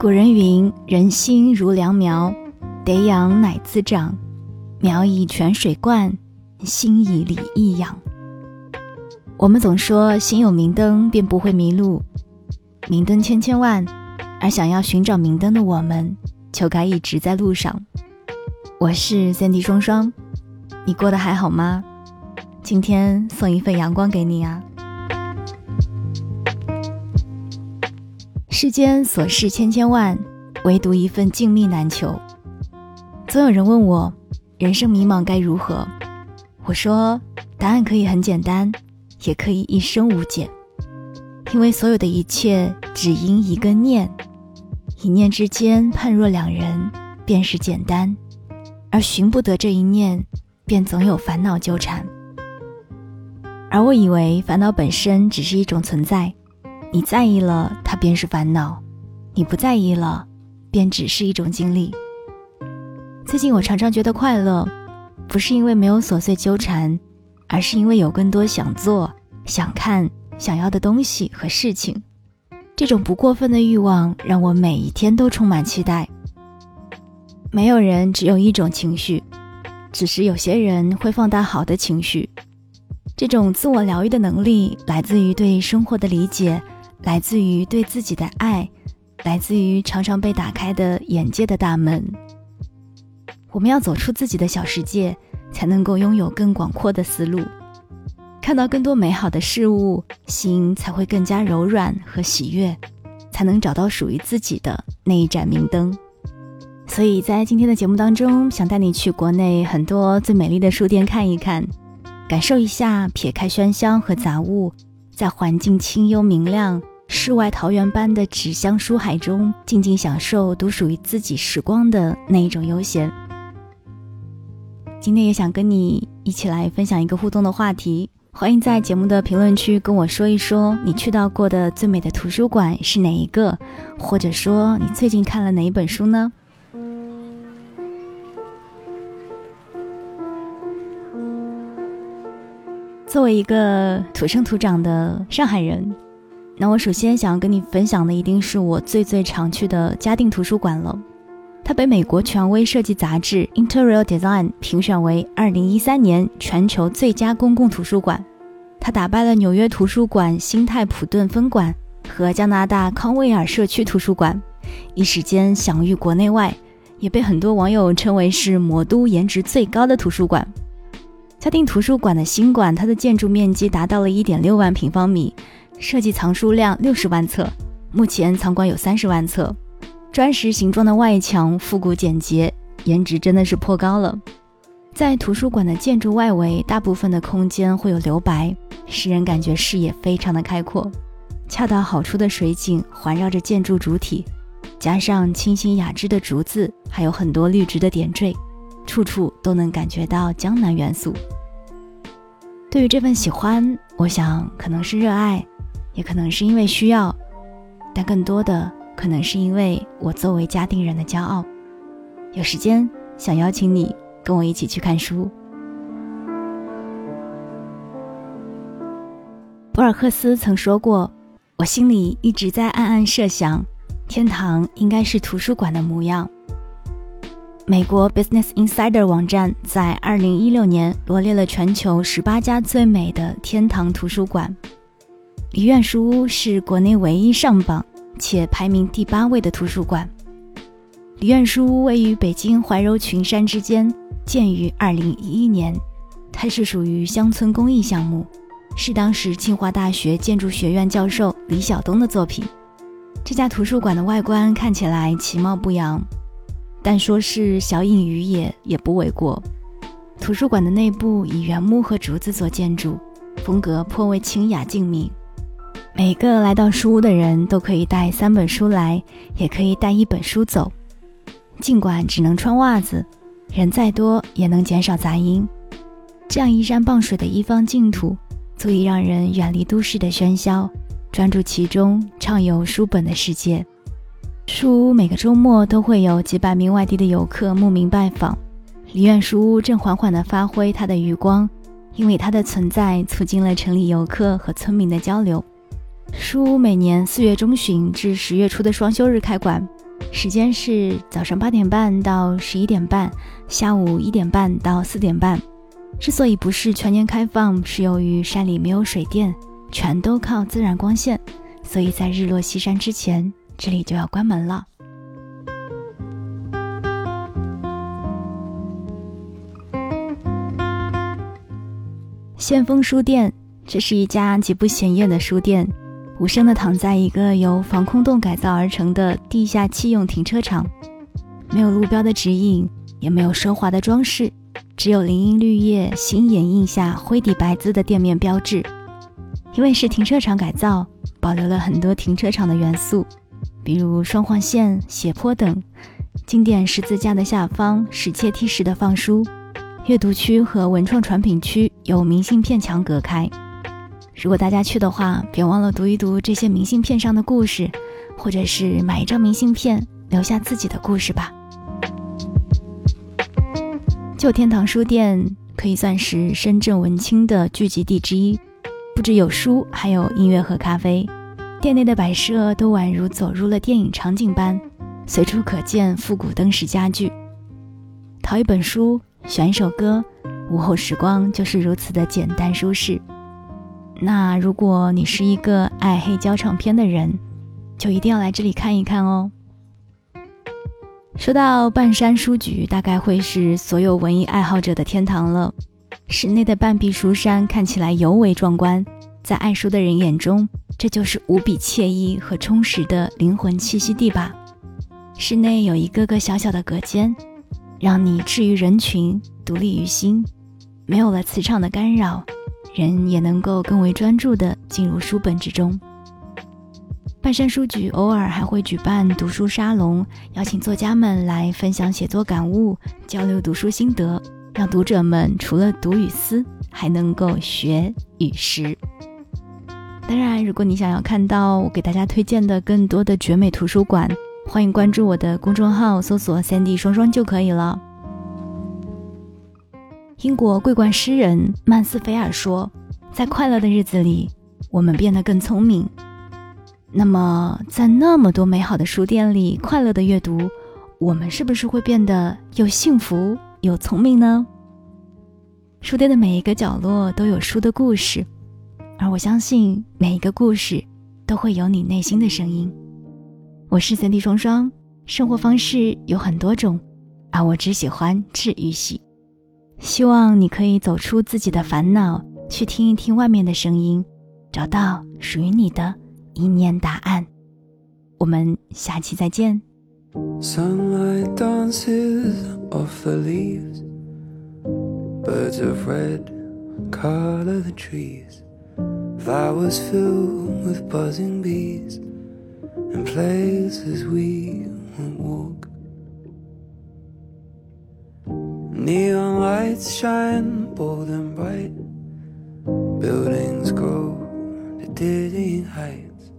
古人云：“人心如良苗，得养乃滋长。苗以泉水灌，心以礼义养。”我们总说心有明灯便不会迷路，明灯千千万，而想要寻找明灯的我们，就该一直在路上。我是三 D 双双，你过得还好吗？今天送一份阳光给你啊！世间琐事千千万，唯独一份静谧难求。总有人问我，人生迷茫该如何？我说，答案可以很简单，也可以一生无解。因为所有的一切只因一个念，一念之间判若两人，便是简单；而寻不得这一念，便总有烦恼纠缠。而我以为烦恼本身只是一种存在。你在意了，它便是烦恼；你不在意了，便只是一种经历。最近我常常觉得快乐，不是因为没有琐碎纠缠，而是因为有更多想做、想看、想要的东西和事情。这种不过分的欲望，让我每一天都充满期待。没有人只有一种情绪，只是有些人会放大好的情绪。这种自我疗愈的能力，来自于对生活的理解。来自于对自己的爱，来自于常常被打开的眼界的大门。我们要走出自己的小世界，才能够拥有更广阔的思路，看到更多美好的事物，心才会更加柔软和喜悦，才能找到属于自己的那一盏明灯。所以在今天的节目当中，想带你去国内很多最美丽的书店看一看，感受一下撇开喧嚣和杂物。在环境清幽明亮、世外桃源般的纸香书海中，静静享受独属于自己时光的那一种悠闲。今天也想跟你一起来分享一个互动的话题，欢迎在节目的评论区跟我说一说你去到过的最美的图书馆是哪一个，或者说你最近看了哪一本书呢？作为一个土生土长的上海人，那我首先想要跟你分享的一定是我最最常去的嘉定图书馆了。它被美国权威设计杂志 Interior Design 评选为2013年全球最佳公共图书馆。它打败了纽约图书馆新泰普顿分馆和加拿大康威尔社区图书馆，一时间享誉国内外，也被很多网友称为是魔都颜值最高的图书馆。嘉定图书馆的新馆，它的建筑面积达到了一点六万平方米，设计藏书量六十万册，目前藏馆有三十万册。砖石形状的外墙复古简洁，颜值真的是颇高了。在图书馆的建筑外围，大部分的空间会有留白，使人感觉视野非常的开阔。恰到好处的水景环绕着建筑主体，加上清新雅致的竹子，还有很多绿植的点缀。处处都能感觉到江南元素。对于这份喜欢，我想可能是热爱，也可能是因为需要，但更多的可能是因为我作为嘉定人的骄傲。有时间想邀请你跟我一起去看书。博尔赫斯曾说过：“我心里一直在暗暗设想，天堂应该是图书馆的模样。”美国 Business Insider 网站在2016年罗列了全球18家最美的天堂图书馆。梨苑书屋是国内唯一上榜且排名第八位的图书馆。梨苑书屋位于北京怀柔群山之间，建于2011年。它是属于乡村公益项目，是当时清华大学建筑学院教授李晓东的作品。这家图书馆的外观看起来其貌不扬。但说是小隐于野也不为过。图书馆的内部以原木和竹子做建筑，风格颇为清雅静谧。每个来到书屋的人都可以带三本书来，也可以带一本书走。尽管只能穿袜子，人再多也能减少杂音。这样依山傍水的一方净土，足以让人远离都市的喧嚣，专注其中，畅游书本的世界。书屋每个周末都会有几百名外地的游客慕名拜访，梨苑书屋正缓缓地发挥它的余光，因为它的存在促进了城里游客和村民的交流。书屋每年四月中旬至十月初的双休日开馆，时间是早上八点半到十一点半，下午一点半到四点半。之所以不是全年开放，是由于山里没有水电，全都靠自然光线，所以在日落西山之前，这里就要关门了。先锋书店，这是一家极不显眼的书店，无声的躺在一个由防空洞改造而成的地下汽用停车场，没有路标的指引，也没有奢华的装饰，只有林荫绿叶新掩映下灰底白字的店面标志。因为是停车场改造，保留了很多停车场的元素，比如双黄线、斜坡等。经典十字架的下方是阶梯式的放书。阅读区和文创产品区有明信片墙隔开。如果大家去的话，别忘了读一读这些明信片上的故事，或者是买一张明信片，留下自己的故事吧。旧天堂书店可以算是深圳文青的聚集地之一，不只有书，还有音乐和咖啡。店内的摆设都宛如走入了电影场景般，随处可见复古灯饰家具。淘一本书。选一首歌，午后时光就是如此的简单舒适。那如果你是一个爱黑胶唱片的人，就一定要来这里看一看哦。说到半山书局，大概会是所有文艺爱好者的天堂了。室内的半壁书山看起来尤为壮观，在爱书的人眼中，这就是无比惬意和充实的灵魂栖息地吧。室内有一个个小小的隔间。让你置于人群，独立于心，没有了磁场的干扰，人也能够更为专注地进入书本之中。半山书局偶尔还会举办读书沙龙，邀请作家们来分享写作感悟，交流读书心得，让读者们除了读与思，还能够学与识。当然，如果你想要看到我给大家推荐的更多的绝美图书馆，欢迎关注我的公众号，搜索“三 D 双双”就可以了。英国桂冠诗人曼斯菲尔说：“在快乐的日子里，我们变得更聪明。”那么，在那么多美好的书店里，快乐的阅读，我们是不是会变得又幸福又聪明呢？书店的每一个角落都有书的故事，而我相信每一个故事都会有你内心的声音。我是三 D 双双，生活方式有很多种，而我只喜欢治愈系。希望你可以走出自己的烦恼，去听一听外面的声音，找到属于你的一念答案。我们下期再见。and places we won't walk. Neon lights shine bold and bright, buildings grow to dizzying heights.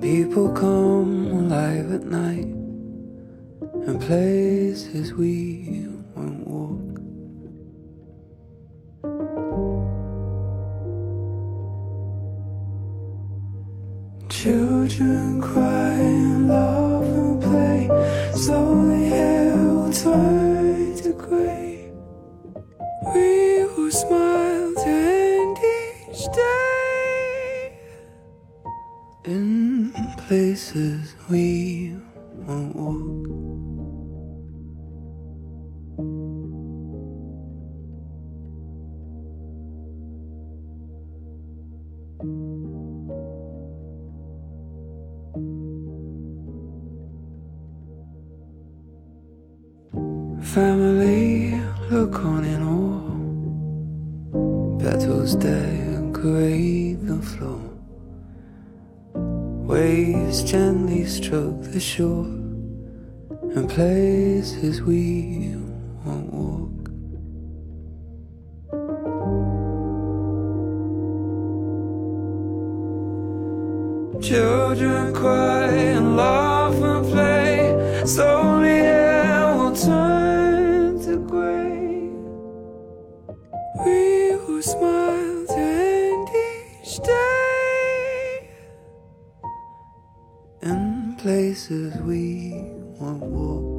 People come alive at night, and places we won't walk. Children cry in places we won't walk. Family look on in awe. Petals decorate the floor. Waves gently stroke the shore. And places we won't walk. Children cry and laugh and play. Slowly air will turn to gray. We will smile places we won't walk.